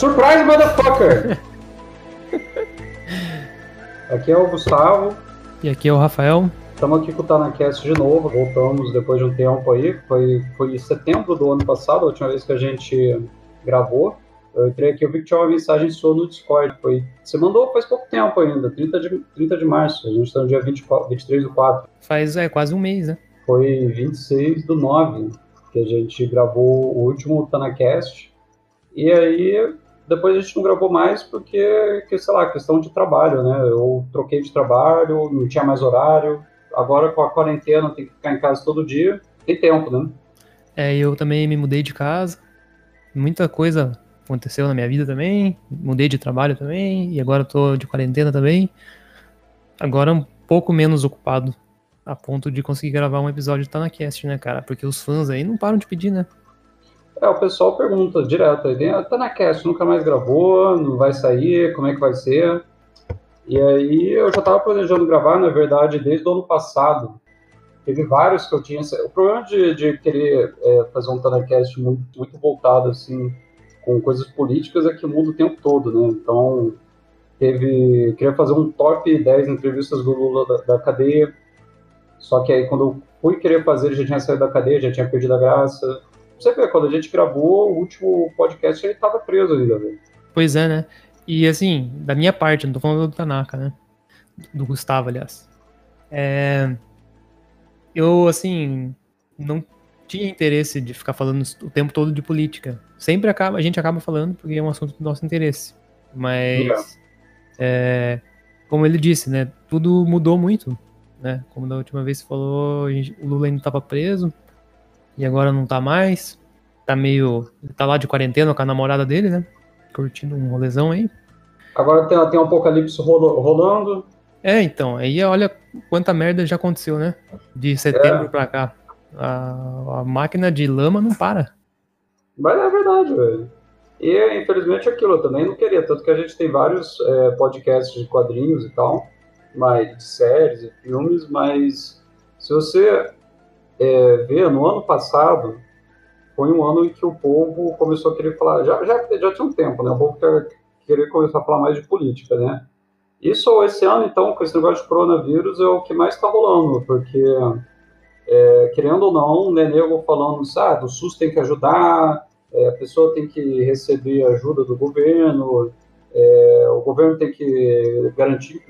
Surprise, motherfucker! aqui é o Gustavo. E aqui é o Rafael. Estamos aqui com o TanaCast de novo, voltamos depois de um tempo aí. Foi, foi em setembro do ano passado, a última vez que a gente gravou. Eu entrei aqui, eu vi que tinha uma mensagem sua no Discord. Foi, você mandou faz pouco tempo ainda, 30 de, 30 de março. A gente está no dia 24, 23 do 4. Faz é, quase um mês, né? Foi 26 do 9 que a gente gravou o último TanaCast. E aí, depois a gente não gravou mais porque, que, sei lá, questão de trabalho, né? Eu troquei de trabalho, não tinha mais horário. Agora com a quarentena tem que ficar em casa todo dia. Tem tempo, né? É, eu também me mudei de casa. Muita coisa aconteceu na minha vida também. Mudei de trabalho também. E agora tô de quarentena também. Agora um pouco menos ocupado. A ponto de conseguir gravar um episódio do TanaCast, né, cara? Porque os fãs aí não param de pedir, né? É, o pessoal pergunta direto, aí, tá na cast, nunca mais gravou, não vai sair, como é que vai ser? E aí eu já tava planejando gravar, na verdade, desde o ano passado. Teve vários que eu tinha. O problema de, de querer é, fazer um Tanacast muito, muito voltado, assim, com coisas políticas é que muda o tempo todo, né? Então, teve. Queria fazer um top 10 entrevistas do Lula da, da cadeia. Só que aí quando eu fui querer fazer, já tinha saído da cadeia, já tinha perdido a graça você vê, quando a gente gravou o último podcast, ele tava preso ainda. Pois é, né? E assim, da minha parte, não tô falando do Tanaka, né? Do Gustavo, aliás. É... Eu, assim, não tinha interesse de ficar falando o tempo todo de política. Sempre acaba, a gente acaba falando porque é um assunto do nosso interesse. Mas, é, como ele disse, né? Tudo mudou muito, né? Como da última vez você falou, o Lula ainda estava preso, e agora não tá mais. Tá meio. Tá lá de quarentena com a namorada dele, né? Curtindo um rolezão aí. Agora tem, tem um apocalipse rolando. É, então. Aí olha quanta merda já aconteceu, né? De setembro é. pra cá. A, a máquina de lama não para. Mas é verdade, velho. E infelizmente aquilo eu também não queria, tanto que a gente tem vários é, podcasts de quadrinhos e tal, mas de séries e filmes, mas se você é, ver, no ano passado, foi um ano em que o povo começou a querer falar, já, já, já tinha um tempo, né? O povo quer, querer começar a falar mais de política, né? Isso, esse ano, então, com esse negócio de coronavírus, é o que mais está rolando, porque, é, querendo ou não, o Nenego falando, sabe, ah, o SUS tem que ajudar, é, a pessoa tem que receber ajuda do governo, é, o governo tem que garantir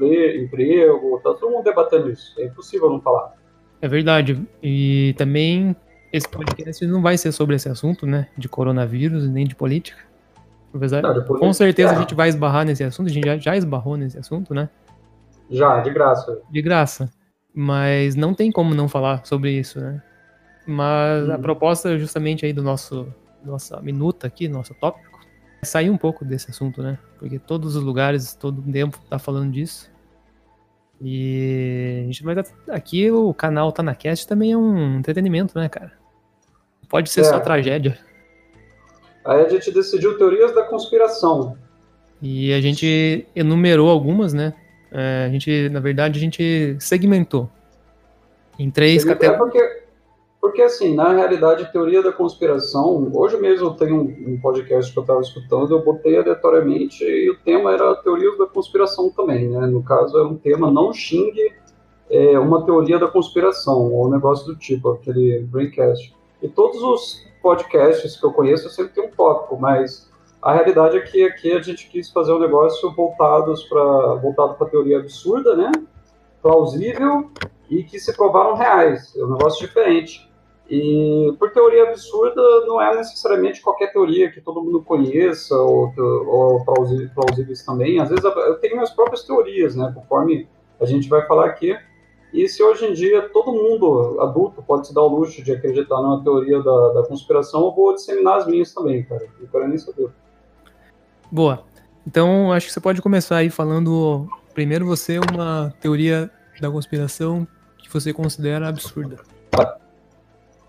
emprego, tá todo mundo debatendo isso, é impossível não falar. É verdade. E também esse podcast não vai ser sobre esse assunto, né? De coronavírus nem de política. Apesar, não, com certeza é. a gente vai esbarrar nesse assunto, a gente já, já esbarrou nesse assunto, né? Já, de graça. De graça. Mas não tem como não falar sobre isso, né? Mas a uhum. proposta justamente aí do nosso nossa minuta aqui, nosso tópico, é sair um pouco desse assunto, né? Porque todos os lugares, todo o tempo tá falando disso. E a gente vai aqui o canal Tá na Cast também é um entretenimento, né, cara? Pode ser é. só tragédia. Aí a gente decidiu teorias da conspiração. E a gente enumerou algumas, né? É, a gente, na verdade, a gente segmentou em três categorias. É porque porque, assim, na realidade, teoria da conspiração, hoje mesmo eu tenho um, um podcast que eu estava escutando, eu botei aleatoriamente e o tema era teoria da conspiração também, né? No caso, era um tema não xingue é, uma teoria da conspiração, ou um negócio do tipo, aquele Braincast. E todos os podcasts que eu conheço sempre tem um tópico, mas a realidade é que aqui a gente quis fazer um negócio voltados pra, voltado para teoria absurda, né? Plausível e que se provaram reais. É um negócio diferente. E por teoria absurda não é necessariamente qualquer teoria que todo mundo conheça ou, ou plausíveis também. Às vezes eu tenho minhas próprias teorias, né? Conforme a gente vai falar aqui. E se hoje em dia todo mundo adulto pode se dar o luxo de acreditar numa teoria da, da conspiração, eu vou disseminar as minhas também, cara. Não quero nem saber. Boa. Então acho que você pode começar aí falando primeiro você uma teoria da conspiração que você considera absurda.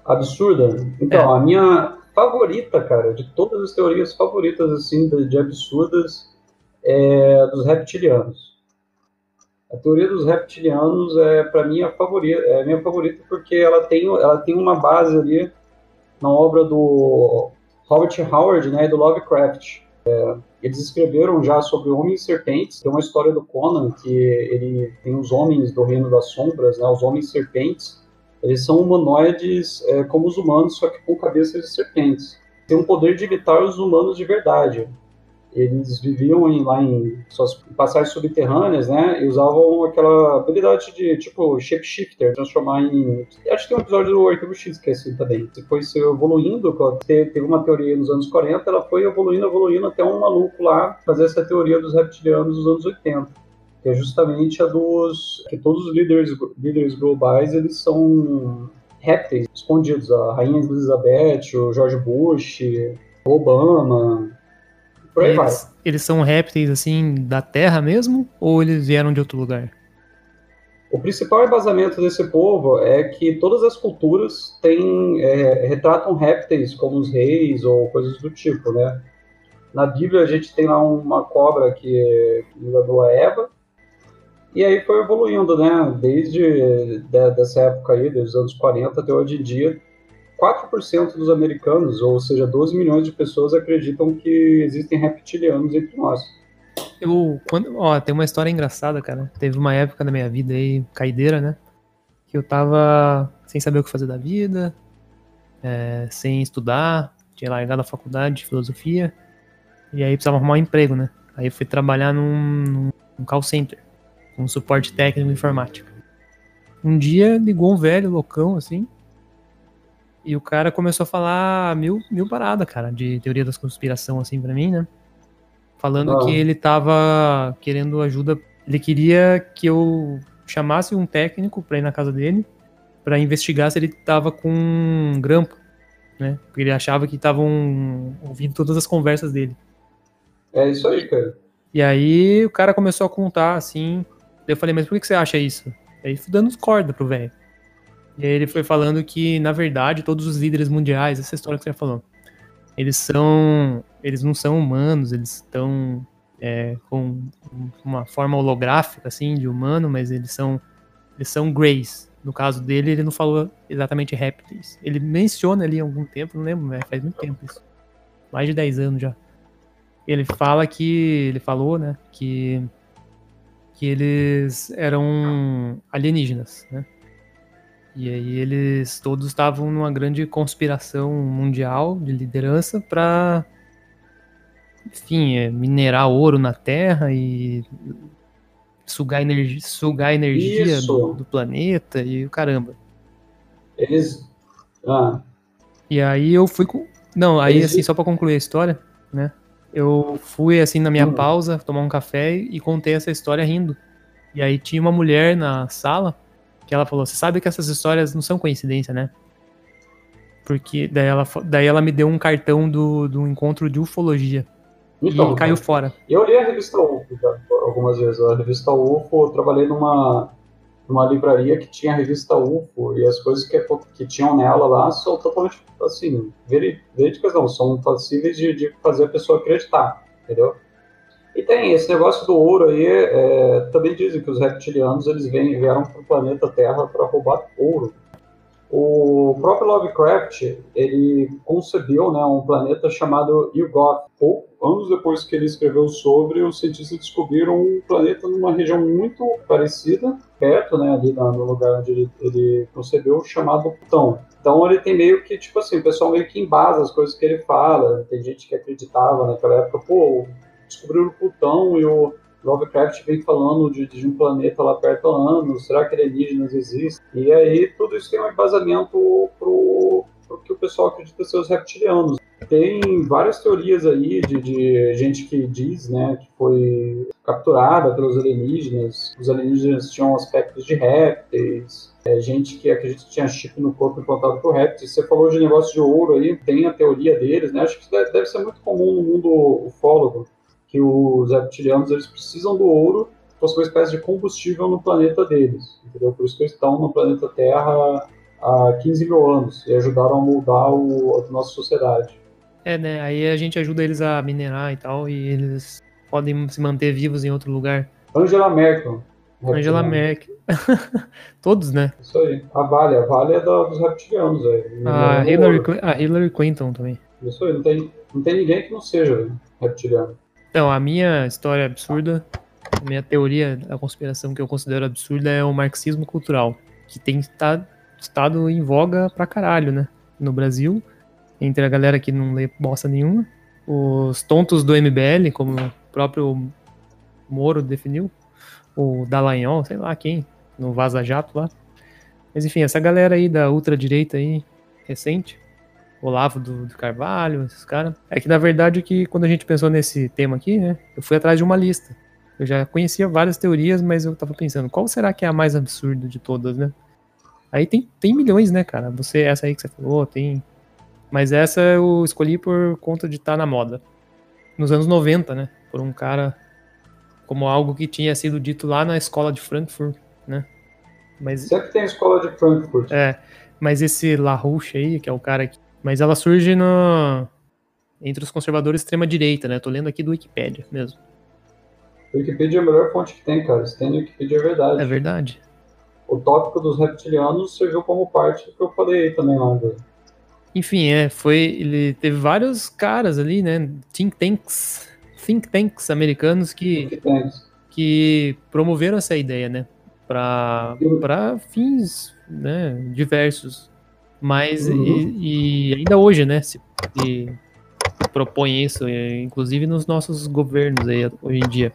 Absurda. Então, é. a minha favorita, cara, de todas as teorias favoritas, assim, de, de absurdas, é dos reptilianos. A teoria dos reptilianos é, para mim, a favorita, é a minha favorita porque ela tem, ela tem uma base ali na obra do Robert Howard, né, e do Lovecraft. É, eles escreveram já sobre homens serpentes. Tem uma história do Conan que ele tem os homens do reino das sombras, né, os homens serpentes. Eles são humanoides é, como os humanos, só que com cabeças de serpentes. Tem um poder de imitar os humanos de verdade eles viviam em, lá em suas passagens subterrâneas, né? E usavam aquela habilidade de, tipo, shapeshifter, transformar em. Acho que tem um episódio do Arquivo X que é assim também. Depois foi evoluindo, teve uma teoria nos anos 40, ela foi evoluindo, evoluindo até um maluco lá fazer essa teoria dos reptilianos dos anos 80. Que é justamente a dos. que todos os líderes, líderes globais eles são répteis escondidos. A Rainha Elizabeth, o George Bush, Obama, por aí eles, vai. Eles são répteis, assim, da Terra mesmo? Ou eles vieram de outro lugar? O principal embasamento desse povo é que todas as culturas têm, é, retratam répteis como os reis ou coisas do tipo, né? Na Bíblia a gente tem lá uma cobra que enganou a Eva, e aí foi evoluindo, né? Desde de, dessa época aí, dos anos 40 até hoje em dia, 4% dos americanos, ou seja, 12 milhões de pessoas, acreditam que existem reptilianos entre nós. Eu, quando, ó, tem uma história engraçada, cara. Teve uma época na minha vida aí, caideira, né? Que eu tava sem saber o que fazer da vida, é, sem estudar, tinha largado a faculdade de filosofia, e aí precisava arrumar um emprego, né? Aí eu fui trabalhar num, num call center, com suporte técnico informático. Um dia ligou um velho loucão, assim, e o cara começou a falar mil, mil paradas, cara, de teoria da conspiração, assim, pra mim, né? Falando que ele tava querendo ajuda. Ele queria que eu chamasse um técnico pra ir na casa dele para investigar se ele tava com um grampo, né? Porque ele achava que estavam ouvindo todas as conversas dele. É isso aí, cara. E aí o cara começou a contar, assim. Eu falei, mas por que você acha isso? Aí fui dando corda pro velho. E aí ele foi falando que, na verdade, todos os líderes mundiais, essa história que você falou, eles são. Eles não são humanos, eles estão é, com uma forma holográfica, assim, de humano, mas eles são. Eles são greys. No caso dele, ele não falou exatamente répteis. Ele menciona ali há algum tempo, não lembro, faz muito tempo isso. Mais de 10 anos já. Ele fala que. Ele falou, né? Que. Que eles eram alienígenas, né? E aí eles todos estavam numa grande conspiração mundial de liderança para, enfim, é, minerar ouro na Terra e sugar, energia, sugar energia do, do, planeta e o caramba. Eles. Ah. E aí eu fui com. Não, aí eles... assim, só para concluir a história, né? Eu fui assim na minha hum. pausa tomar um café e contei essa história rindo. E aí tinha uma mulher na sala que ela falou: Você sabe que essas histórias não são coincidência, né? Porque daí ela, daí ela me deu um cartão do, do encontro de ufologia. Então, e caiu fora. Eu li a revista UFO algumas vezes. A revista UFO, eu trabalhei numa, numa livraria que tinha a revista UFO e as coisas que, que tinham nela lá são totalmente, assim, verídicas não, são passíveis de, de fazer a pessoa acreditar, entendeu? E tem esse negócio do ouro aí, é, também dizem que os reptilianos eles vêm, vieram para o planeta Terra para roubar ouro. O próprio Lovecraft, ele concebeu né, um planeta chamado Yugoth. Pouco, anos depois que ele escreveu sobre, os cientistas descobriram um planeta numa região muito parecida, perto, né, ali no lugar onde ele, ele concebeu, chamado Plutão. Então ele tem meio que, tipo assim, o pessoal meio que embasa as coisas que ele fala. Tem gente que acreditava naquela época, pô, descobriram Plutão e o Lovecraft vem falando de, de, um planeta lá perto há anos, será que alienígenas existem? E aí tudo isso tem um embasamento pro, pro que o pessoal acredita ser os reptilianos. Tem várias teorias aí de, de gente que diz, né, que foi capturada pelos alienígenas, os alienígenas tinham aspectos de répteis, é, gente que acredita que tinha chip no corpo implantado por répteis. Você falou de negócio de ouro aí, tem a teoria deles, né? Acho que deve, deve ser muito comum no mundo ufólogo que os reptilianos eles precisam do ouro para ser uma espécie de combustível no planeta deles, entendeu? Por isso que eles estão no planeta Terra há 15 mil anos e ajudaram a moldar o, a nossa sociedade. É, né? Aí a gente ajuda eles a minerar e tal, e eles podem se manter vivos em outro lugar. Angela Merkel. Angela Merkel. Todos, né? Isso aí. A Vale, a Vale é da, dos reptilianos. Aí. A Hillary, a Hillary Clinton também. Isso aí, não tem, não tem ninguém que não seja. reptiliano? Então, a minha história absurda, a minha teoria da conspiração que eu considero absurda é o marxismo cultural, que tem estado, em voga pra caralho, né? No Brasil, entre a galera que não lê bosta nenhuma, os tontos do MBL, como o próprio Moro definiu, o Dallagnol, sei lá quem, no Vaza Jato lá. Mas enfim, essa galera aí da ultradireita aí, recente, Olavo do, do Carvalho, esses caras. É que na verdade que quando a gente pensou nesse tema aqui, né, eu fui atrás de uma lista. Eu já conhecia várias teorias, mas eu tava pensando, qual será que é a mais absurda de todas, né? Aí tem, tem milhões, né, cara? Você, essa aí que você falou, tem. Mas essa eu escolhi por conta de estar tá na moda. Nos anos 90, né? Por um cara como algo que tinha sido dito lá na escola de Frankfurt, né? Mas, Sempre tem a escola de Frankfurt. É, mas esse LaRouche aí, que é o cara que mas ela surge no... entre os conservadores extrema-direita, né? Tô lendo aqui do Wikipedia mesmo. Wikipedia é a melhor fonte que tem, cara. Se tem no Wikipedia é verdade. É verdade. O tópico dos reptilianos serviu como parte do que eu falei aí também lá. Enfim, é, foi. Ele teve vários caras ali, né? Think tanks. Think tanks americanos que. Think tanks. Que promoveram essa ideia, né? Para fins né, diversos. Mas, uhum. e, e, ainda hoje, né, se, se, propõe isso, inclusive nos nossos governos aí, hoje em dia.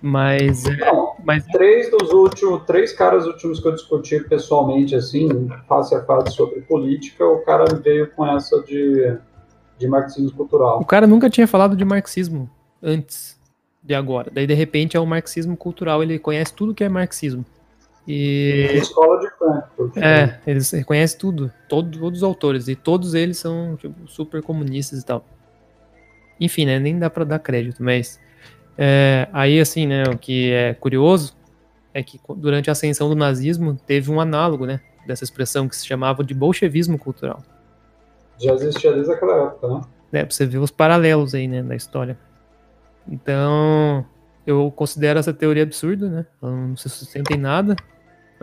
Mas, é, Não, mas... Três dos últimos, três caras últimos que eu discuti pessoalmente, assim, face a face sobre política, o cara veio com essa de, de marxismo cultural. O cara nunca tinha falado de marxismo antes de agora. Daí, de repente, é o marxismo cultural, ele conhece tudo que é marxismo. E... Escola de Frankfurt. É, eles reconhecem tudo, todo, todos os autores, e todos eles são tipo, super comunistas e tal. Enfim, né, nem dá pra dar crédito, mas é, aí assim, né, o que é curioso é que durante a ascensão do nazismo teve um análogo, né, dessa expressão que se chamava de bolchevismo cultural. Já existia desde aquela época, né? É, pra você ver os paralelos aí, né, da história. Então, eu considero essa teoria absurda, né? Ela não se sustenta em nada.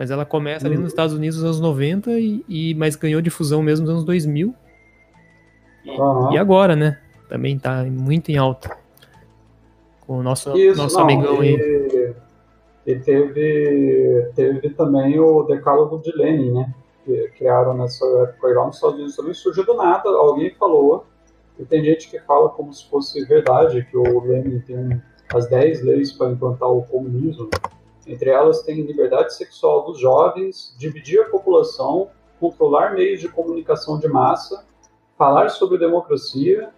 Mas ela começa ali nos Estados Unidos nos anos 90, e, e, mas ganhou difusão mesmo nos anos 2000. E, uhum. e agora, né? Também tá muito em alta. Com o nosso, Isso, nosso não, amigão e, aí. E teve, teve também o Decálogo de Lenin, né? Que criaram nessa época lá nos Estados Unidos também. Surgiu do nada, alguém falou. E tem gente que fala como se fosse verdade, que o Lenin tem as 10 leis para implantar o comunismo. Entre elas tem liberdade sexual dos jovens, dividir a população, controlar meios de comunicação de massa, falar sobre democracia,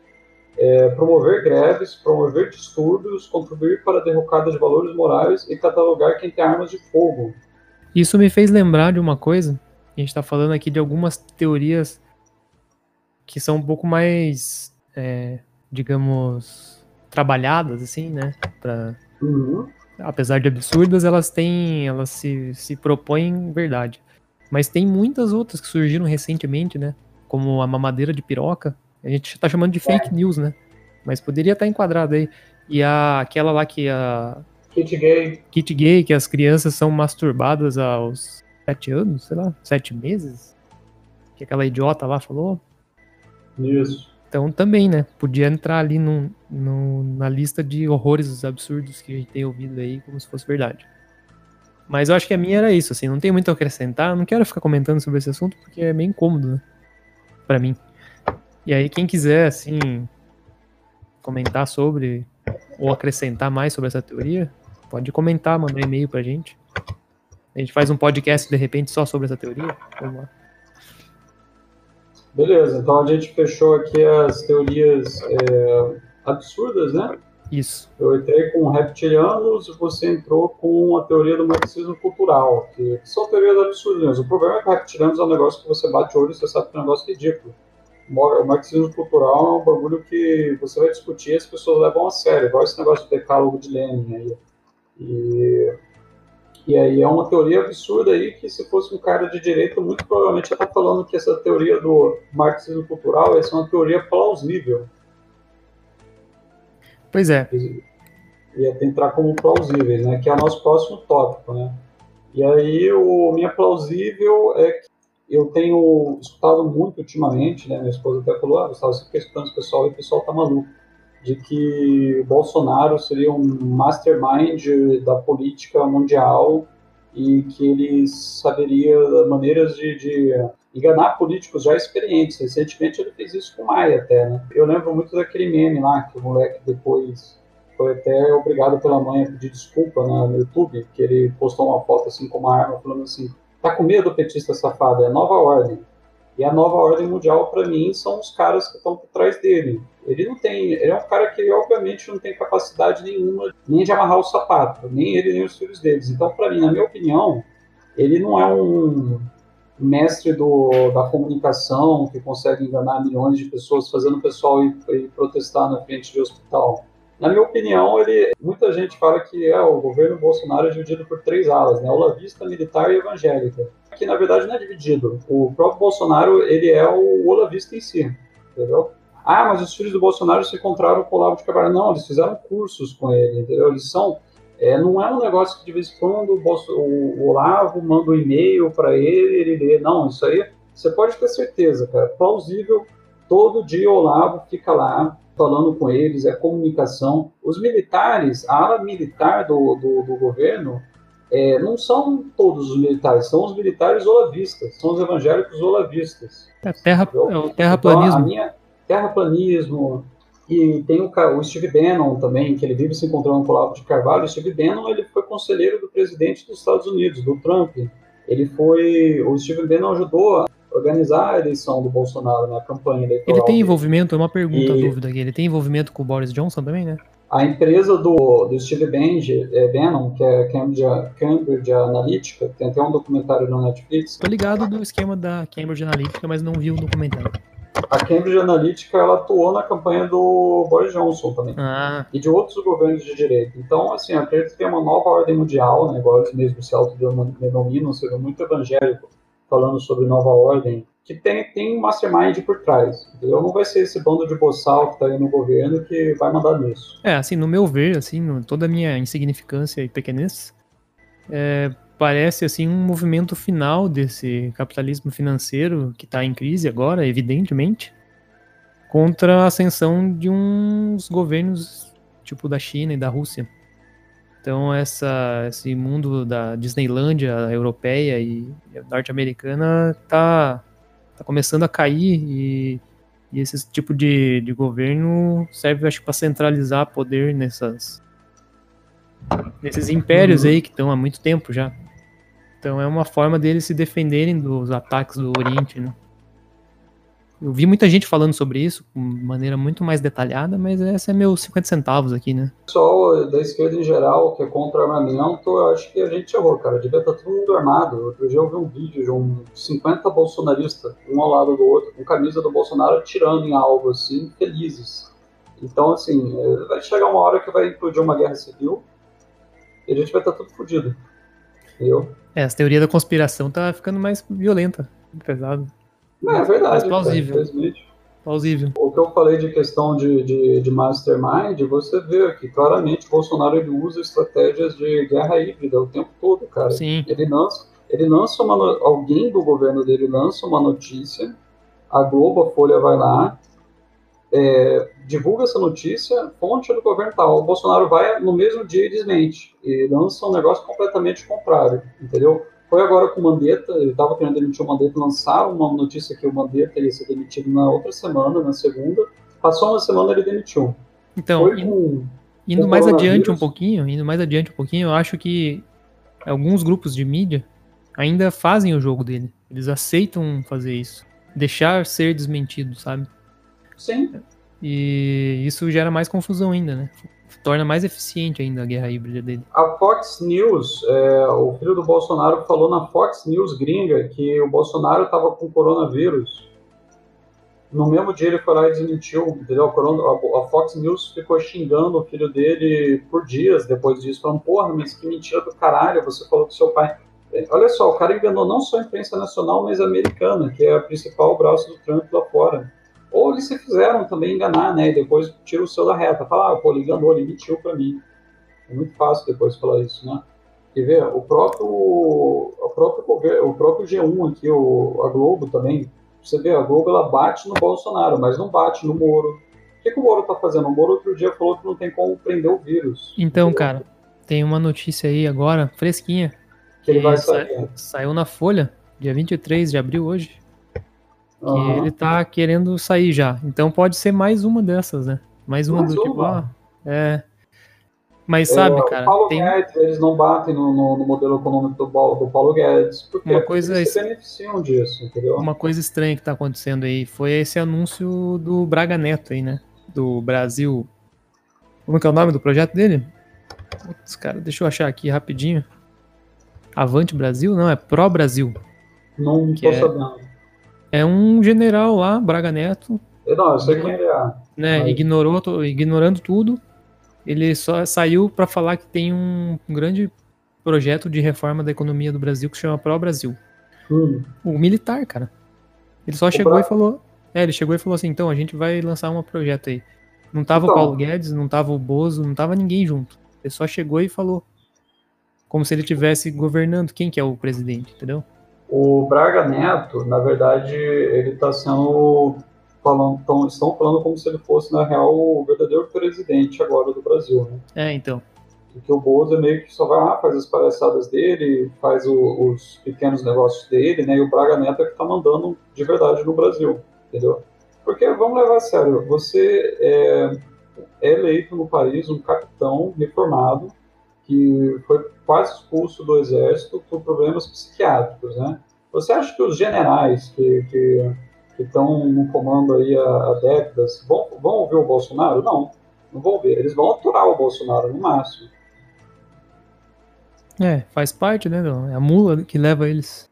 é, promover greves, promover distúrbios, contribuir para a derrocada de valores morais e catalogar quem tem armas de fogo. Isso me fez lembrar de uma coisa. A gente está falando aqui de algumas teorias que são um pouco mais, é, digamos, trabalhadas, assim, né? Uhum apesar de absurdas, elas têm, elas se, se propõem verdade. Mas tem muitas outras que surgiram recentemente, né? Como a mamadeira de piroca. A gente tá chamando de fake é. news, né? Mas poderia estar tá enquadrado aí. E a, aquela lá que a. Kit gay. Kit gay, que as crianças são masturbadas aos sete anos, sei lá, sete meses. Que aquela idiota lá falou. Isso. Então também, né? Podia entrar ali na lista de horrores absurdos que a gente tem ouvido aí, como se fosse verdade. Mas eu acho que a minha era isso, assim, não tem muito a acrescentar, não quero ficar comentando sobre esse assunto porque é meio incômodo, né? Pra mim. E aí, quem quiser, assim, comentar sobre ou acrescentar mais sobre essa teoria, pode comentar, mandar um e-mail pra gente. A gente faz um podcast de repente só sobre essa teoria. Vamos lá. Beleza, então a gente fechou aqui as teorias é, absurdas, né? Isso. Eu entrei com reptilianos e você entrou com a teoria do marxismo cultural, que são teorias absurdas. O problema é que reptilianos é um negócio que você bate o olho e você sabe que é um negócio ridículo. O marxismo cultural é um bagulho que você vai discutir e as pessoas levam a sério, igual esse negócio do decálogo de Lenin aí. E e aí é uma teoria absurda aí que se fosse um cara de direita, muito provavelmente ia estar falando que essa teoria do marxismo cultural é uma teoria plausível. Pois é. Ia entrar como plausíveis, né? Que é o nosso próximo tópico, né? E aí o minha plausível é que eu tenho escutado muito ultimamente, né? Minha esposa até falou, ah, Gustavo, você fica escutando esse pessoal e o pessoal tá maluco. De que Bolsonaro seria um mastermind da política mundial e que ele saberia maneiras de, de enganar políticos já experientes. Recentemente ele fez isso com Maia até, né? Eu lembro muito daquele meme lá, que o moleque depois foi até obrigado pela mãe a pedir desculpa né, no YouTube, que ele postou uma foto assim com uma arma falando assim, tá com medo, petista safado, é nova ordem. E a nova ordem mundial, para mim, são os caras que estão por trás dele. Ele não tem. Ele é um cara que, obviamente, não tem capacidade nenhuma nem de amarrar o sapato, nem ele, nem os filhos deles. Então, para mim, na minha opinião, ele não é um mestre do, da comunicação que consegue enganar milhões de pessoas, fazendo o pessoal ir, ir protestar na frente de hospital. Na minha opinião, ele, muita gente fala que é, o governo Bolsonaro é dividido por três alas, né? Olavista, militar e evangélica. Que na verdade não é dividido. O próprio Bolsonaro, ele é o olavista em si, entendeu? Ah, mas os filhos do Bolsonaro se encontraram com o Olavo de Carvalho. Não, eles fizeram cursos com ele, entendeu? Eles são é, não é um negócio que de vez em quando o, o Olavo manda um e-mail para ele, ele lê. Não, isso aí você pode ter certeza, cara. Plausível, todo dia o Olavo fica lá falando com eles, é comunicação. Os militares, a ala militar do, do, do governo, é, não são todos os militares, são os militares olavistas, são os evangélicos olavistas. É, terra, é o terraplanismo. Então, a minha, terraplanismo, e tem o, o, Steve Bannon também, que ele vive se encontrando com o Olavo de Carvalho. O Steve Bannon ele foi conselheiro do presidente dos Estados Unidos, do Trump. Ele foi. O Steve Bannon ajudou a organizar a eleição do Bolsonaro na campanha eleitoral. Ele tem envolvimento, é uma pergunta, e... dúvida aqui. Ele tem envolvimento com o Boris Johnson também, né? A empresa do, do Steve Bannon, é, Bannon, que é Cambridge, Cambridge Analytica, tem até um documentário no Netflix. Tô ligado do esquema da Cambridge Analytica, mas não vi o documentário a Cambridge Analytica ela atuou na campanha do Boris Johnson também ah. e de outros governos de direita. Então, assim, acredito que tem uma nova ordem mundial, né, igual eles mesmos se autodenominam, seja muito evangélico, falando sobre nova ordem, que tem, tem um mastermind por trás, entendeu? Não vai ser esse bando de boçal que está aí no governo que vai mandar nisso. É, assim, no meu ver, assim, toda a minha insignificância e pequenez, é, parece assim um movimento final desse capitalismo financeiro que está em crise agora, evidentemente, contra a ascensão de uns governos tipo da China e da Rússia. Então essa, esse mundo da Disneylândia europeia e norte-americana está tá começando a cair e, e esse tipo de, de governo serve, acho, para centralizar poder nessas nesses impérios uhum. aí que estão há muito tempo já. Então é uma forma deles se defenderem dos ataques do Oriente, né? Eu vi muita gente falando sobre isso de maneira muito mais detalhada, mas esse é meus 50 centavos aqui, né? Pessoal da esquerda em geral, que é contra armamento, eu acho que a gente errou, cara. Devia estar todo mundo armado. Outro dia eu vi um vídeo de um 50 bolsonaristas, um ao lado do outro, com camisa do Bolsonaro, tirando em algo assim, felizes. Então, assim, é, vai chegar uma hora que vai implodir uma guerra civil e a gente vai estar tudo fodido. Entendeu? É, essa teoria da conspiração tá ficando mais violenta, pesado. Não, é verdade. Mais plausível. Cara, plausível. O que eu falei de questão de, de, de mastermind, você vê que claramente o Bolsonaro ele usa estratégias de guerra híbrida o tempo todo, cara. Sim. Ele lança, ele lança uma, alguém do governo dele lança uma notícia, a Globo, a Folha vai lá, é, divulga essa notícia, fonte do governo tal. O Bolsonaro vai no mesmo dia e desmente. E lança um negócio completamente contrário, entendeu? Foi agora com o Mandetta, ele estava querendo demitir o Mandetta, lançaram uma notícia que o Mandetta ia ser demitido na outra semana, na segunda. Passou uma semana ele demitiu. Então, indo mais adiante um pouquinho, indo mais adiante um pouquinho, eu acho que alguns grupos de mídia ainda fazem o jogo dele. Eles aceitam fazer isso. Deixar ser desmentido, sabe? Sim. E isso gera mais confusão ainda, né? Torna mais eficiente ainda a guerra híbrida dele. A Fox News, é, o filho do Bolsonaro falou na Fox News gringa que o Bolsonaro estava com coronavírus. No mesmo dia ele foi lá e desmentiu, entendeu? A Fox News ficou xingando o filho dele por dias depois disso, falando, porra, mas que mentira do caralho, você falou que seu pai... É, olha só, o cara enganou não só a imprensa nacional, mas a americana, que é a principal braço do Trump lá fora. Ou eles se fizeram também enganar, né? E depois tira o seu da reta. Fala, ah, pô, ele enganou, ele mentiu para mim. É muito fácil depois falar isso, né? Quer ver? O próprio, o próprio, o próprio G1 aqui, o, a Globo também, você vê, a Globo ela bate no Bolsonaro, mas não bate no Moro, que, que o Moro tá fazendo? O Moro outro dia falou que não tem como prender o vírus. Então, cara, tem uma notícia aí agora, fresquinha. Que ele vai sa- sair. Saiu na Folha, dia 23 de abril hoje. Que Aham. ele tá querendo sair já. Então pode ser mais uma dessas, né? Mais uma Mais do tipo, uma? ah, é. Mas sabe, É, o cara, Paulo tem Guedes, eles não batem no, no- no modelo econômico do, Paulo- do Paulo Guedes, porque Uma coisa eles é se beneficiam disso, entendeu? uma coisa estranha que tá acontecendo aí. Foi esse anúncio do Braga Neto aí, né? Do Brasil. Como que é o nome do projeto dele? Putz, cara, deixa eu achar aqui rapidinho. Avante Brasil? Não, é Pro Brasil. Não tô é- sabendo. É um general lá, Braga Neto, Eu- Não, eu sei quem ele é. né? Mas- Ignorou, to- ignorando tudo. Ele só saiu para falar que tem um grande projeto de reforma da economia do Brasil que chama Pro Brasil. Hum, O militar, cara. Ele só chegou Bra- e falou. É, ele chegou e falou assim: então, a gente vai lançar um projeto aí. Não tava Então. o Paulo Guedes, não tava o Bozo, não tava ninguém junto. Ele só chegou e falou. Como se ele estivesse governando. Quem que é o presidente, entendeu? O Braga Neto, na verdade, ele está sendo. Falando, tão- estão falando como se ele fosse, na real, o verdadeiro presidente agora do Brasil, né? É, então. Porque o Bozo é meio que só vai lá, faz as palhaçadas dele, faz o- os pequenos negócios dele, né? E o Braga Neto é que tá mandando de verdade no Brasil, entendeu? Porque, vamos levar a sério, você é, é eleito no país um capitão reformado que foi quase expulso do exército por problemas psiquiátricos, né? Você acha que os generais que que estão no comando aí há, há décadas vão, vão ouvir o Bolsonaro? Não, não vão ouvir. Eles vão aturar o Bolsonaro no máximo. É, faz parte, né? É a mula que leva eles.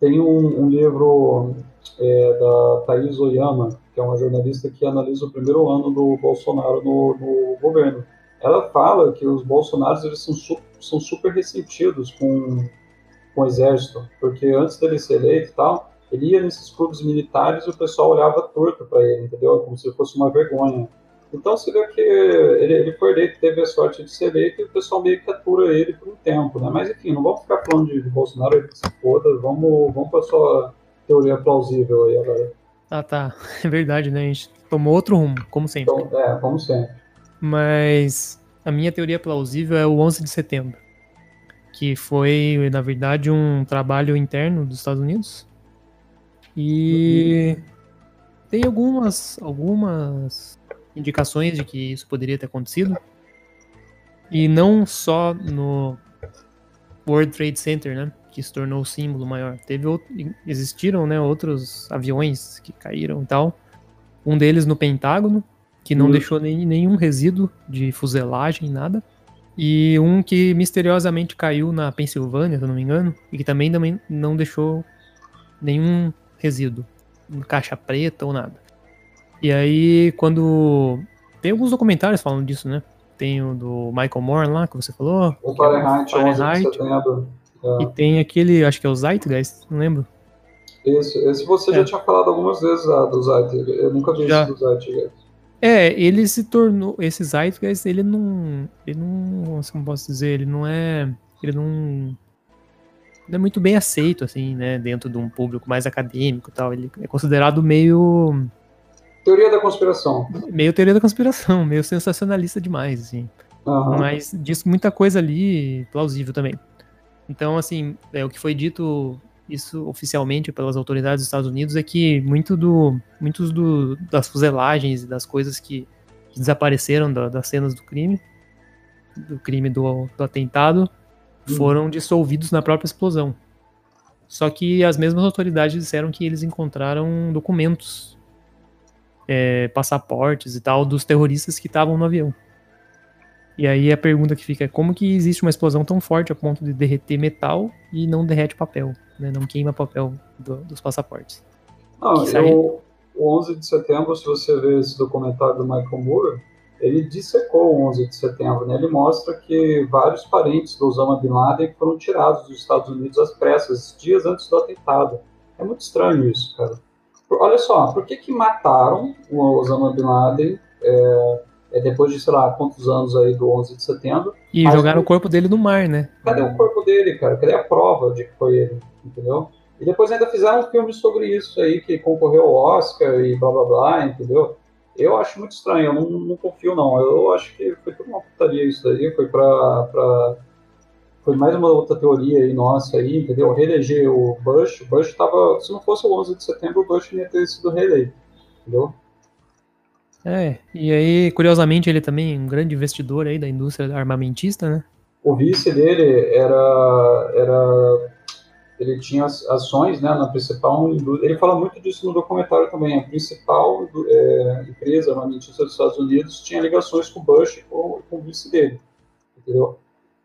Tem um, um livro é, da Thaís Oyama, que é uma jornalista que analisa o primeiro ano do Bolsonaro no, no governo. Ela fala que os bolsonaros eles são, su são super ressentidos com, com o exército, porque antes dele ser eleito e tal, ele ia nesses clubes militares e o pessoal olhava torto para ele, entendeu? Como se fosse uma vergonha. Então você vê que ele, ele foi eleito, teve a sorte de ser eleito e o pessoal meio que atura ele por um tempo, né? Mas enfim, não vamos ficar falando de, de Bolsonaro, ele se foda, vamos, vamos para sua teoria plausível aí agora. Ah, tá. É verdade, né? A gente tomou outro rumo, como sempre. Então, é, vamos sempre. Mas a minha teoria plausível é o 11 de setembro, que foi, na verdade, um trabalho interno dos Estados Unidos. E tem algumas, algumas indicações de que isso poderia ter acontecido. E não só no World Trade Center, né? Que se tornou o símbolo maior. Teve out- existiram, né, outros aviões que caíram e tal. Um deles no Pentágono, que não Hum. deixou nem, nenhum resíduo de fuselagem, nada. E um que misteriosamente caiu na Pensilvânia, se eu não me engano, e que também, também não deixou nenhum resíduo, caixa preta ou nada. E aí, quando. Tem alguns documentários falando disso, né? Tem o do Michael Moore lá, que você falou. O que é o Fahrenheit, 11 de Fahrenheit. setembro. é. E tem aquele, acho que é o Zeitgeist, não lembro. Esse, esse você É. já tinha falado algumas vezes ah, do Zeitgeist. Eu nunca vi Já. esse do Zeitgeist. É, ele se tornou. Esse Zeitgeist, ele não. Ele não. Como posso dizer? Ele não é. Ele não. Não é muito bem aceito, assim, né? Dentro de um público mais acadêmico e tal. Ele é considerado meio. Teoria da conspiração. meio teoria da conspiração, meio sensacionalista demais, assim. Aham. Mas diz muita coisa ali plausível também. Então, assim, é, o que foi dito isso oficialmente pelas autoridades dos Estados Unidos é que muito do, muitos do, das fuselagens e das coisas que, que desapareceram da- das cenas do crime, do crime do, do atentado, Hum. foram dissolvidos na própria explosão. Só que as mesmas autoridades disseram que eles encontraram documentos, é, passaportes e tal, dos terroristas que estavam no avião. E aí a pergunta que fica é como que existe uma explosão tão forte a ponto de derreter metal e não derrete papel, né? Não queima papel do- dos passaportes. Não, que eu, o 11 de setembro, se você ver esse documentário do Michael Moore, ele dissecou o 11 de setembro, né? Ele mostra que vários parentes do Osama Bin Laden foram tirados dos Estados Unidos às pressas, dias antes do atentado. É muito estranho isso, cara. Por- olha só, por que que mataram o Osama Bin Laden é, é, depois de, sei lá, quantos anos aí do 11 de setembro? E jogaram o corpo dele no mar, né? Cadê o corpo dele, cara? Cadê a prova de que foi ele? Entendeu? E depois ainda fizeram um filme sobre isso aí, que concorreu ao Oscar e blá blá blá, entendeu? Eu acho muito estranho, eu não, não confio não. Eu acho que foi tudo uma putaria isso daí, foi pra, pra foi mais uma outra teoria aí nossa aí, entendeu? Reeleger o Bush, o Bush estava, se não fosse o 11 de setembro, o Bush ia ter sido reeleito, entendeu? É, e aí, curiosamente, ele também é um grande investidor aí da indústria armamentista, né? O vice dele era, era ele tinha ações né, na principal ele fala muito disso no documentário também a principal é, empresa armamentista dos Estados Unidos tinha ligações com Bush e com, o vice dele entendeu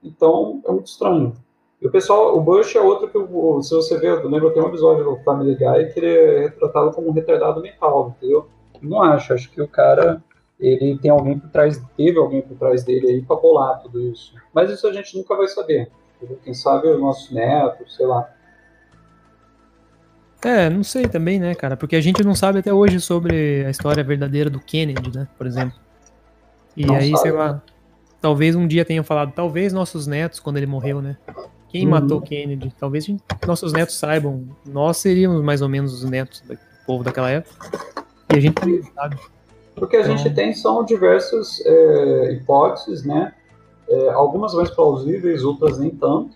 então, é muito estranho. E o pessoal, o Bush é outro que, se você ver, eu lembro, tem um episódio do Family Guy que ele é retratado como um retardado mental, entendeu? não acho, acho que o cara, ele tem alguém por trás, teve alguém por trás dele aí pra bolar tudo isso. Mas isso a gente nunca vai saber. Quem sabe os nossos netos, sei lá. É, não sei também, né, cara? Porque a gente não sabe até hoje sobre a história verdadeira do Kennedy, né, por exemplo. E não aí, sabe, sei lá, né? talvez um dia tenham falado, talvez nossos netos, quando ele morreu, né? Quem uhum. matou Kennedy? Talvez gente, nossos netos saibam. Nós seríamos mais ou menos os netos do povo daquela época. E a gente sabe. O que a então... gente tem são diversas é, hipóteses, né? É, algumas mais plausíveis, outras nem tanto,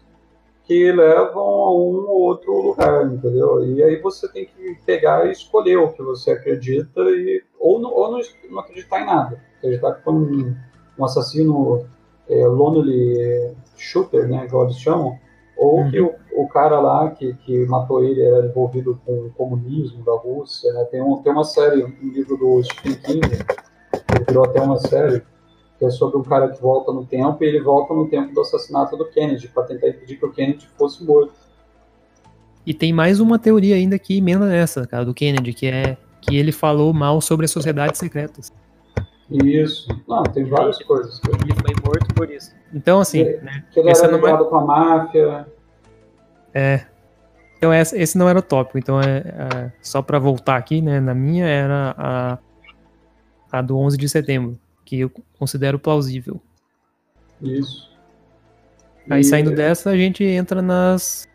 que levam a um ou outro lugar, entendeu? E aí você tem que pegar e escolher o que você acredita e ou não, ou não, não acreditar em nada. Acreditar que um um assassino é, lonely shooter, né, que eles chamam, ou uhum. que o, o, cara lá que, que matou ele era envolvido com o comunismo da Rússia, né, tem, um, tem uma série, um livro do Stephen King, que virou até uma série, que é sobre um cara que volta no tempo, e ele volta no tempo do assassinato do Kennedy, para tentar impedir que o Kennedy fosse morto. E tem mais uma teoria ainda que emenda nessa, cara, do Kennedy, que é que ele falou mal sobre as sociedades secretas. Isso. Não, tem várias ele, coisas. Que... Ele foi morto por isso. Então, assim. Que, né, que ele era é ligado é... com a máfia. É. Então, essa, esse não era o tópico. Então, é, é só para voltar aqui, né? Na minha era a, a do 11 de setembro, que eu considero plausível. Isso. Aí, e... saindo dessa, a gente entra nas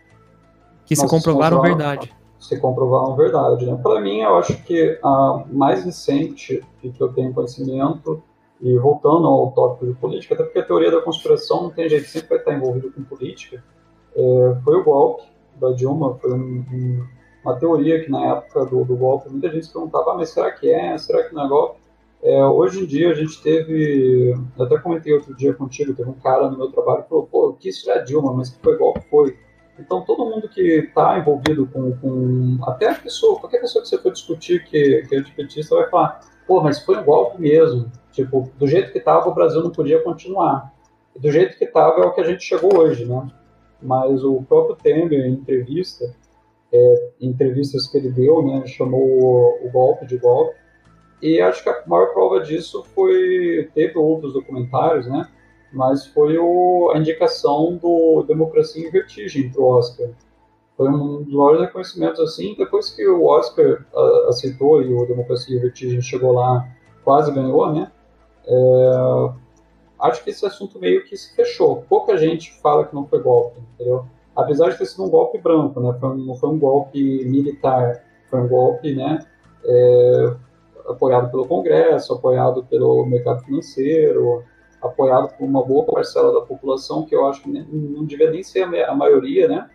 que Nossa, se comprovaram verdade se comprovaram verdade. Né? Para mim, eu acho que a mais recente que eu tenho conhecimento, e voltando ao tópico de política, até porque a teoria da conspiração não tem jeito, sempre vai estar envolvido com política, é, foi o golpe da Dilma, foi um, um, uma teoria que na época do, do, golpe muita gente se perguntava, ah, mas será que é, será que não é golpe? É, hoje em dia a gente teve, eu até comentei outro dia contigo, teve um cara no meu trabalho que falou, pô, que isso é Dilma, mas que foi golpe, foi. Então, todo mundo que está envolvido com, com, Até a pessoa, qualquer pessoa que você for discutir que, que é petista vai falar: pô, mas foi um golpe mesmo. Tipo, do jeito que estava, o Brasil não podia continuar. E do jeito que estava é o que a gente chegou hoje, né? Mas o próprio Temer, em entrevista, é, em entrevistas que ele deu, né, chamou o, o golpe de golpe. E acho que a maior prova disso foi. Teve outros documentários, né? mas foi o, a indicação do Democracia em Vertigem para o Oscar. Foi um dos maiores reconhecimentos assim. Depois que o Oscar aceitou e o Democracia em Vertigem chegou lá, quase ganhou, né? É, acho que esse assunto meio que se fechou. Pouca gente fala que não foi golpe, entendeu? Apesar de ter sido um golpe branco, né? Foi, não foi um golpe militar, foi um golpe, né? É, apoiado pelo Congresso, apoiado pelo mercado financeiro, apoiado por uma boa parcela da população, que eu acho que não devia nem ser a maioria, né?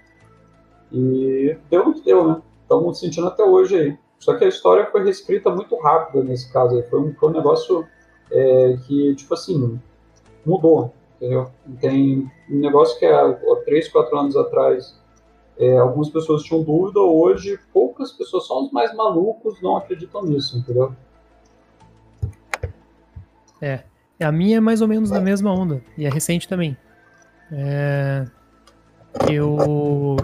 E deu no que deu, né? Estamos sentindo até hoje aí. Só que a história foi reescrita muito rápida nesse caso aí. Foi um, foi um negócio é, que, tipo assim, mudou, entendeu? Tem um negócio que há, 3, 4 anos atrás é, algumas pessoas tinham dúvida, hoje poucas pessoas, só os mais malucos não acreditam nisso, entendeu? É, a minha é mais ou menos da mesma onda, e é recente também. É... Eu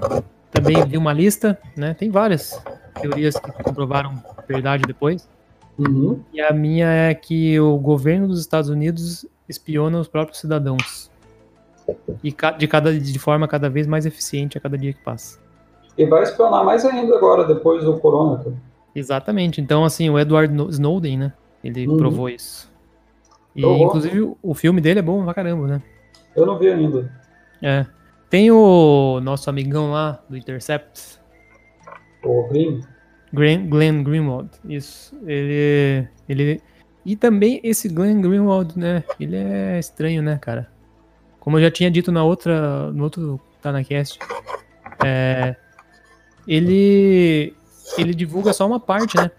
também vi uma lista, né? Tem várias teorias que comprovaram verdade depois. Uhum. E a minha é que o governo dos Estados Unidos espiona os próprios cidadãos. E de, cada, de forma cada vez mais eficiente a cada dia que passa. E vai espionar mais ainda agora, depois do corona. Exatamente. Então, assim, o Edward Snowden, né? Ele uhum. provou isso. E, oh, inclusive, o filme dele é bom pra caramba, né? Eu não vi ainda. É. Tem o nosso amigão lá do Intercept. O Green? Glenn, Glenn Greenwald, isso. Ele, ele E também esse Glenn Greenwald, né? Ele é estranho, né, cara? Como eu já tinha dito na outra, no outro TanaCast, é, ele, ele divulga só uma parte, né?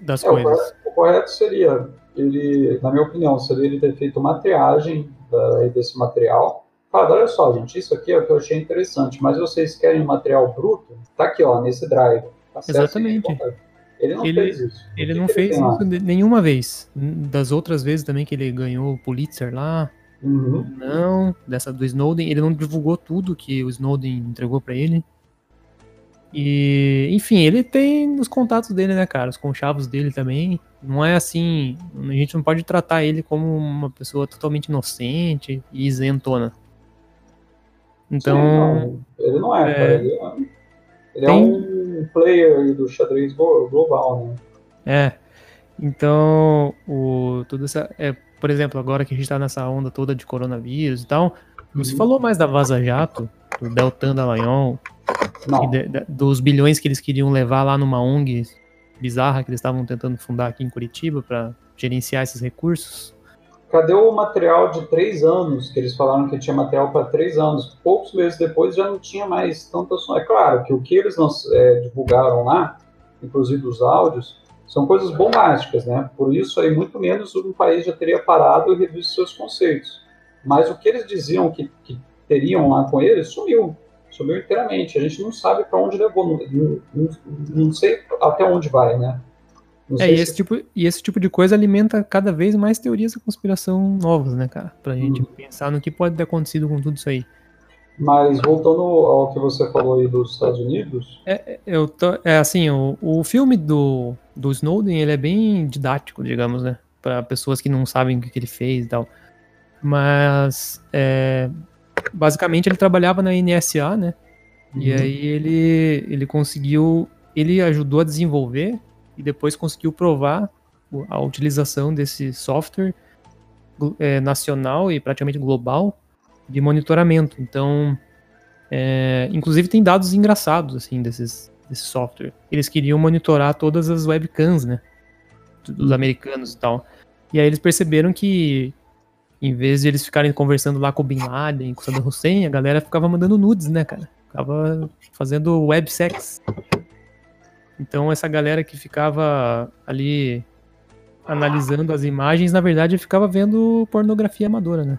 Das é, coisas. O correto, o correto seria, ele, na minha opinião, seria ele ter feito uma triagem da, desse material. Olha só, gente, isso aqui é o que eu achei interessante, mas vocês querem material bruto? Tá aqui, ó, nesse drive. Exatamente. Ele não ele, fez isso. Ele não fez isso nenhuma vez. Das outras vezes também que ele ganhou o Pulitzer lá. Uhum. Não, dessa do Snowden, ele não divulgou tudo que o Snowden entregou para ele. E, enfim, ele tem os contatos dele, né, cara? Os conchavos dele também. Não é assim. A gente não pode tratar ele como uma pessoa totalmente inocente e isentona. Então. Sim, não, ele não é, é cara. Ele é, ele é tem... é um player do xadrez global, né? É. Então, o, tudo essa. É, por exemplo, agora que a gente tá nessa onda toda de coronavírus e tal, você uhum. falou mais da Vaza Jato, do Deltan Dallagnol, de, de, dos bilhões que eles queriam levar lá numa ONG bizarra que eles estavam tentando fundar aqui em Curitiba para gerenciar esses recursos. Cadê o material de três anos que eles falaram que tinha material para três anos? Poucos meses depois já não tinha mais tanto som. É claro que o que eles não, é, divulgaram lá, inclusive os áudios, são coisas bombásticas, né? Por isso aí muito menos um país já teria parado e revisto seus conceitos. Mas o que eles diziam que, que teriam lá com eles sumiu, sumiu inteiramente. A gente não sabe para onde levou, não, não, não sei até onde vai, né? é, e, se... esse tipo, e esse tipo de coisa alimenta cada vez mais teorias da conspiração novas, né, cara? Pra gente hum. pensar no que pode ter acontecido com tudo isso aí. Mas voltando ao que você falou aí dos Estados Unidos. É, é eu tô, é assim, o, o filme do, do Snowden ele é bem didático, digamos, né? Para pessoas que não sabem o que, ele fez e tal. Mas é, basicamente ele trabalhava na NSA, né? Uhum. E aí ele, ele conseguiu. Ele ajudou a desenvolver e depois conseguiu provar a utilização desse software é, nacional e praticamente global de monitoramento. Então, é, inclusive tem dados engraçados assim desses desse software. Eles queriam monitorar todas as webcams, né, dos americanos e tal. E aí eles perceberam que em vez de eles ficarem conversando lá com o Bin Laden, com o Saddam Hussein, a galera ficava mandando nudes, né, cara? Ficava fazendo websex. Então essa galera que ficava ali analisando as imagens, na verdade ficava vendo pornografia amadora, né?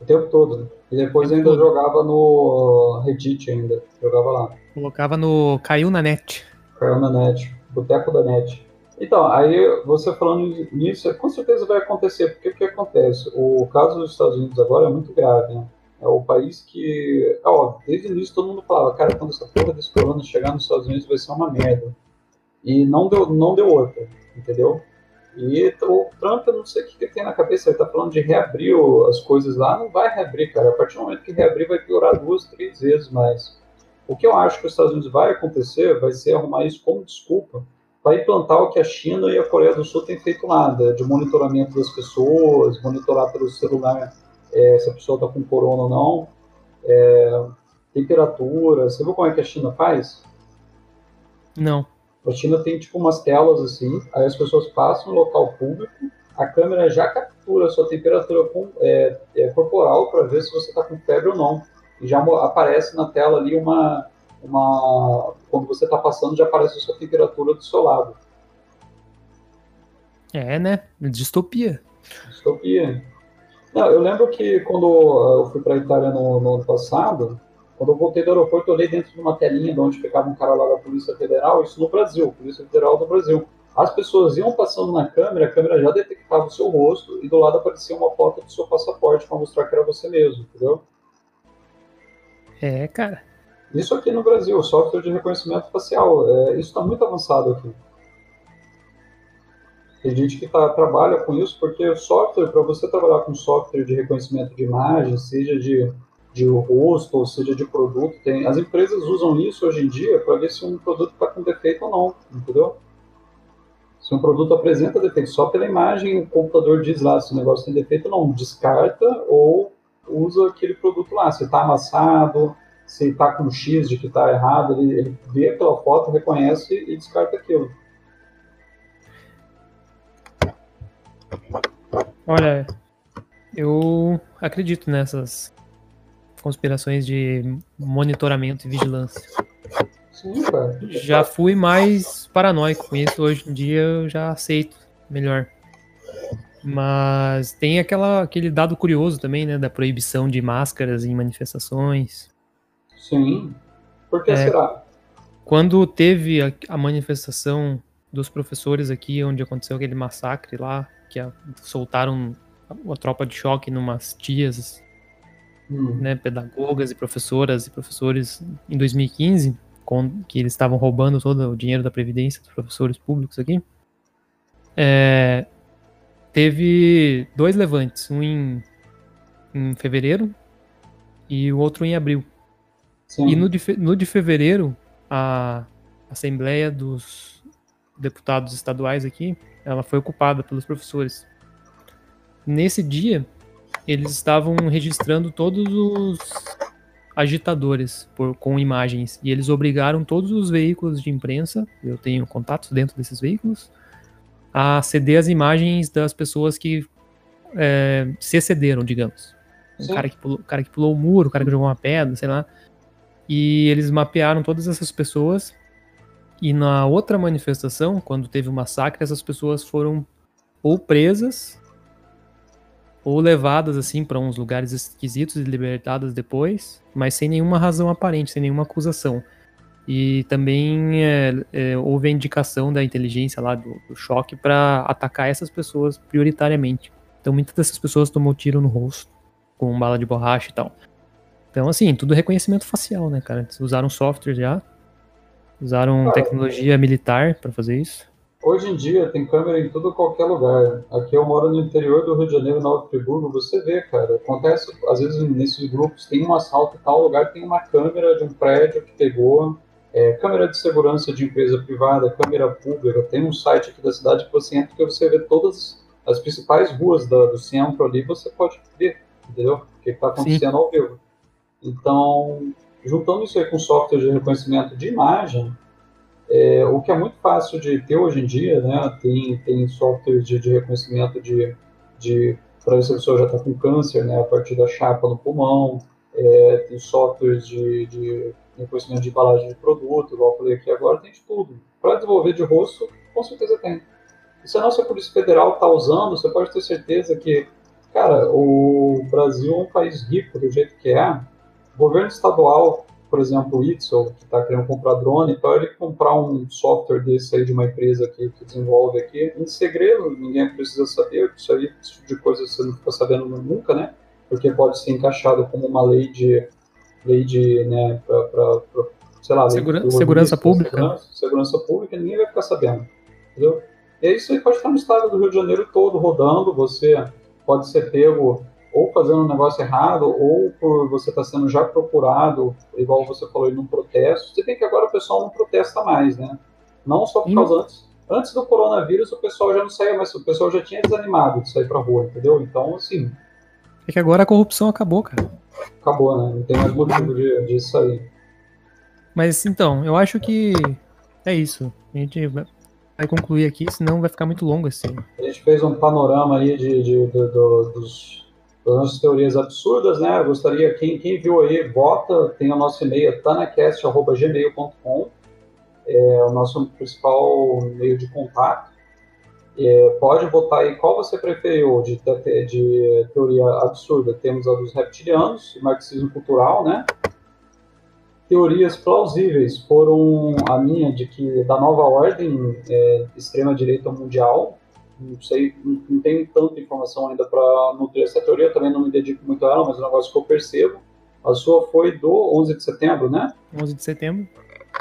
O tempo todo, né? E depois ainda jogava no Reddit ainda, jogava lá. Colocava no Caiu na Net. Caiu na Net, Boteco da Net. Então, aí você falando nisso, com certeza vai acontecer, porque o que acontece? O caso dos Estados Unidos agora é muito grave, né? É o país que, ó, desde o início todo mundo falava, cara, quando essa porra desse corona chegar nos Estados Unidos vai ser uma merda. E não deu, não deu outra, entendeu? E o Trump, eu não sei o que, que tem na cabeça, ele tá falando de reabrir as coisas lá, não vai reabrir, cara. A partir do momento que reabrir vai piorar duas, três vezes mais. O que eu acho que os Estados Unidos vai acontecer vai ser arrumar isso como desculpa para implantar o que a China e a Coreia do Sul têm feito lá, de monitoramento das pessoas, monitorar pelo celular é, se a pessoa está com corona ou não, é, temperatura. Você viu como é que a China faz? Não. A China tem tipo umas telas assim, aí as pessoas passam no local público, a câmera já captura a sua temperatura com, é, é, corporal para ver se você está com febre ou não. E já aparece na tela ali uma. uma quando você está passando, já aparece a sua temperatura do seu lado. É, né? Distopia. Distopia. Não, eu lembro que quando uh, eu fui para a Itália no, no, ano passado, quando eu voltei do aeroporto, eu olhei dentro de uma telinha de onde ficava um cara lá da Polícia Federal, isso no Brasil, Polícia Federal do Brasil. As pessoas iam passando na câmera, a câmera já detectava o seu rosto e do lado aparecia uma foto do seu passaporte para mostrar que era você mesmo, entendeu? É, cara. Isso aqui no Brasil, software de reconhecimento facial, é, isso está muito avançado aqui. Tem gente que tá, trabalha com isso porque software, para você trabalhar com software de reconhecimento de imagem, seja de, de rosto ou seja de produto, tem, as empresas usam isso hoje em dia para ver se um produto está com defeito ou não, entendeu? Se um produto apresenta defeito só pela imagem, o computador diz lá se o negócio tem defeito ou não, descarta ou usa aquele produto lá. Se está amassado, se está com X de que está errado, ele, ele vê aquela foto, reconhece e descarta aquilo. Olha, eu acredito nessas conspirações de monitoramento e vigilância. Sim, cara. Já fui mais paranoico com isso, hoje em dia eu já aceito melhor. Mas tem aquela, aquele dado curioso também, né, da proibição de máscaras em manifestações. Sim. Por que É. será? Quando teve a, a manifestação dos professores aqui, onde aconteceu aquele massacre lá, que a- soltaram a, a tropa de choque numas tias, Hum. né, pedagogas e professoras e professores em 2015, com, que eles estavam roubando todo o dinheiro da Previdência dos professores públicos aqui. É, teve dois levantes, um em, em fevereiro e o outro em abril. Sim. E no de, no de fevereiro, a Assembleia dos Deputados Estaduais aqui, ela foi ocupada pelos professores. Nesse dia, eles estavam registrando todos os agitadores por, com imagens e eles obrigaram todos os veículos de imprensa, eu tenho contatos dentro desses veículos, a ceder as imagens das pessoas que é, se excederam, digamos. O Sim. cara, que pulou, o cara que pulou o muro, o cara que jogou uma pedra, sei lá. E eles mapearam todas essas pessoas. E na outra manifestação, quando teve o massacre, essas pessoas foram ou presas ou levadas assim para uns lugares esquisitos e libertadas depois, mas sem nenhuma razão aparente, sem nenhuma acusação. E também é, é, houve a indicação da inteligência lá do, do choque para atacar essas pessoas prioritariamente. Então muitas dessas pessoas tomou tiro no rosto com bala de borracha e tal. Então, assim, tudo reconhecimento facial, né, cara? Eles usaram software já, usaram tecnologia militar para fazer isso. Hoje em dia tem câmera em tudo qualquer lugar. Aqui eu moro no interior do Rio de Janeiro, na Alto Friburgo, você vê, cara. Acontece, às vezes, nesses grupos, tem um assalto em tal lugar, tem uma câmera de um prédio que pegou, é, câmera de segurança de empresa privada, câmera pública. Tem um site aqui da cidade que você entra que você vê todas as principais ruas da- do centro ali, você pode ver, entendeu? O que está acontecendo ao vivo. Então, juntando isso aí com software de reconhecimento de imagem, é, o que é muito fácil de ter hoje em dia, né? Tem, tem software de, de reconhecimento de, de para ver se a pessoa já está com câncer, né? A partir da chapa no pulmão, é, tem softwares de, de reconhecimento de embalagem de produto, igual eu falei aqui agora, tem de tudo. Para desenvolver de rosto, com certeza tem. E se a nossa Polícia Federal está usando, você pode ter certeza que, cara, o Brasil é um país rico do jeito que é. O governo estadual por exemplo, o Itzel, que está querendo comprar drone, então ele comprar um software desse aí de uma empresa que, que desenvolve aqui, em segredo, ninguém precisa saber, isso aí, esse tipo de coisa você não fica sabendo nunca, né? Porque pode ser encaixado como uma lei de, lei de, né, para, sei lá, Segura- segurança pública. Segurança, segurança pública, ninguém vai ficar sabendo, entendeu? E isso aí pode estar no estado do Rio de Janeiro todo rodando, você pode ser pego ou fazendo um negócio errado, ou por você estar sendo já procurado, igual você falou aí, num protesto. Você tem que agora o pessoal não protesta mais, né? Não só por Hum. causa antes. Antes do coronavírus, o pessoal já não saía mais, o pessoal já tinha desanimado de sair pra rua, entendeu? Então, assim, É que agora a corrupção acabou, cara. acabou, né? Não tem mais motivo de, de sair. Mas então, eu acho que é isso. A gente vai concluir aqui, senão vai ficar muito longo esse. A gente fez um panorama aí de, de- do- do- dos, das nossas teorias absurdas, né? Eu gostaria, quem, quem viu aí, vota, tem o nosso e-mail, tanacast.gmail.com, é o nosso principal meio de contato. É, pode votar aí qual você preferiu de, te- de teoria absurda. Temos a dos reptilianos, marxismo cultural, né? Teorias plausíveis foram a minha de que da nova ordem é, extrema-direita mundial, não sei, não, não tenho tanta informação ainda para nutrir essa teoria, também não me dedico muito a ela, mas é um negócio que eu percebo. A sua foi do 11 de setembro, né? 11 de setembro.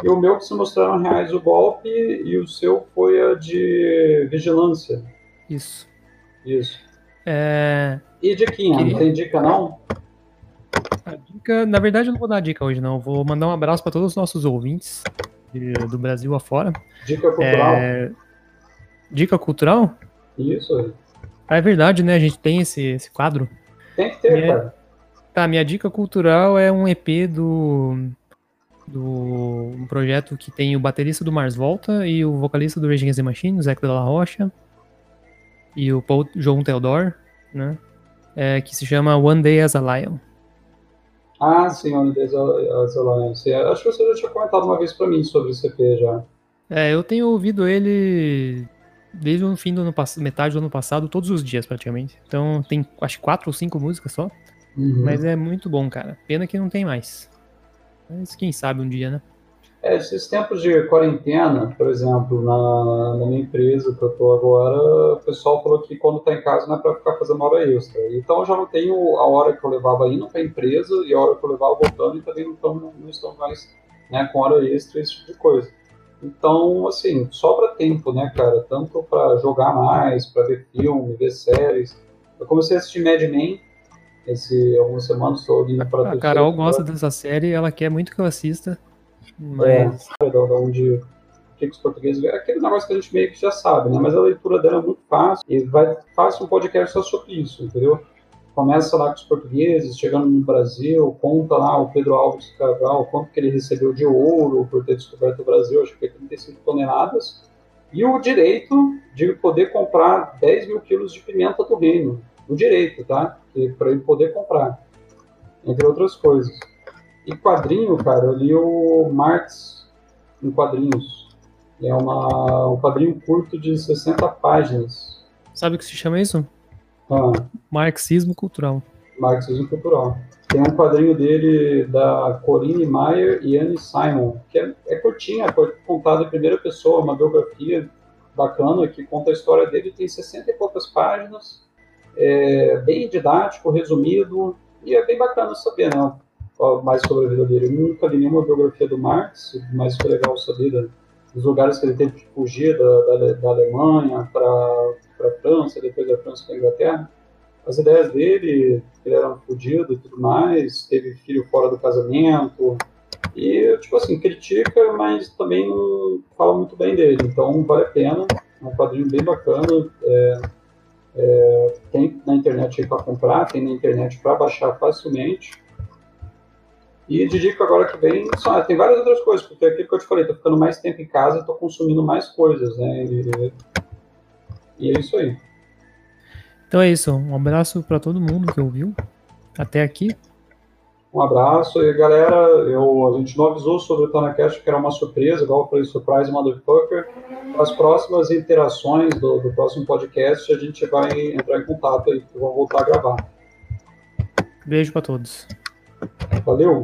E o meu que se mostraram reais o golpe, e o seu foi a de vigilância. Isso. Isso. É, E diquinha, Queria- não tem dica não? a dica, na verdade, eu não vou dar dica hoje, não. Eu Vou mandar um abraço para todos os nossos ouvintes de- do Brasil afora. Dica cultural? É, dica cultural? Isso. Ah, é verdade, né? A gente tem esse, esse quadro. Tem que ter, É. cara. Tá, minha dica cultural é um EP do. Do um projeto que tem o baterista do Mars Volta e o vocalista do Rage Against the Machine, o Zeca de la Rocha, e o Paul João Theodore. né? É, que se chama One Day as a Lion. Ah, sim, One Day as a Lion. Acho que você já tinha comentado uma vez para mim sobre esse EP já. É, eu tenho ouvido ele desde o fim do ano passado, metade do ano passado, todos os dias praticamente. Então tem acho quatro ou cinco músicas só. Uhum. Mas é muito bom, cara. Pena que não tem mais. Mas quem sabe um dia, né? É, esses tempos de quarentena, por exemplo, na, na minha empresa que eu tô agora, o pessoal falou que quando tá em casa não é para ficar fazendo hora extra. Então eu já não tenho a hora que eu levava indo pra empresa e a hora que eu levava voltando e também não, tão, não estão mais né, com hora extra, esse tipo de coisa. Então, assim, sobra tempo, né, cara? Tanto para jogar mais, para ver filme, ver séries. Eu comecei a assistir Mad Men esse algumas semanas, estou ouvindo para A Carol gosta dessa série, ela quer muito que eu assista. Mas. É, da onde que os portugueses. É aquele negócio que a gente meio que já sabe, né? Mas a leitura dela é muito fácil e vai fácil um podcast só sobre isso, entendeu? Começa lá com os portugueses, chegando no Brasil, conta lá o Pedro Alves Cabral, quanto que ele recebeu de ouro por ter descoberto o Brasil, acho que é 35 toneladas, e o direito de poder comprar 10 mil quilos de pimenta do reino. O direito, tá? Para ele poder comprar, entre outras coisas. E quadrinho, cara, eu li o Marx em quadrinhos. É uma, um quadrinho curto de 60 páginas. Sabe o que se chama isso? Ah, Marxismo cultural. Marxismo cultural. Tem um quadrinho dele da Corinne Mayer e Anne Simon, que é, é curtinha, é contado em primeira pessoa, uma biografia bacana que conta a história dele, tem 60 e poucas páginas, é bem didático, resumido, e é bem bacana saber, né? mais sobre a vida dele. Eu nunca li nenhuma biografia do Marx, mas foi legal saber da, dos lugares que ele teve que fugir da, da, da Alemanha para a França, depois da França para a Inglaterra. As ideias dele, ele era um fudido e tudo mais, teve filho fora do casamento, e, tipo assim, critica, mas também não fala muito bem dele. Então, vale a pena. É um quadrinho bem bacana. É, é, tem na internet para comprar, tem na internet para baixar facilmente. E de dica agora que vem, só, tem várias outras coisas, porque é aquilo que eu te falei, tô ficando mais tempo em casa e tô consumindo mais coisas, né? E, e é isso aí. Então é isso, um abraço para todo mundo que ouviu até aqui. Um abraço e galera, eu, a gente não avisou sobre o TanaCast que era uma surpresa, igual eu falei, surprise motherfucker. As próximas interações do, do próximo podcast a gente vai entrar em contato e vamos voltar a gravar. Beijo para todos. Valeu!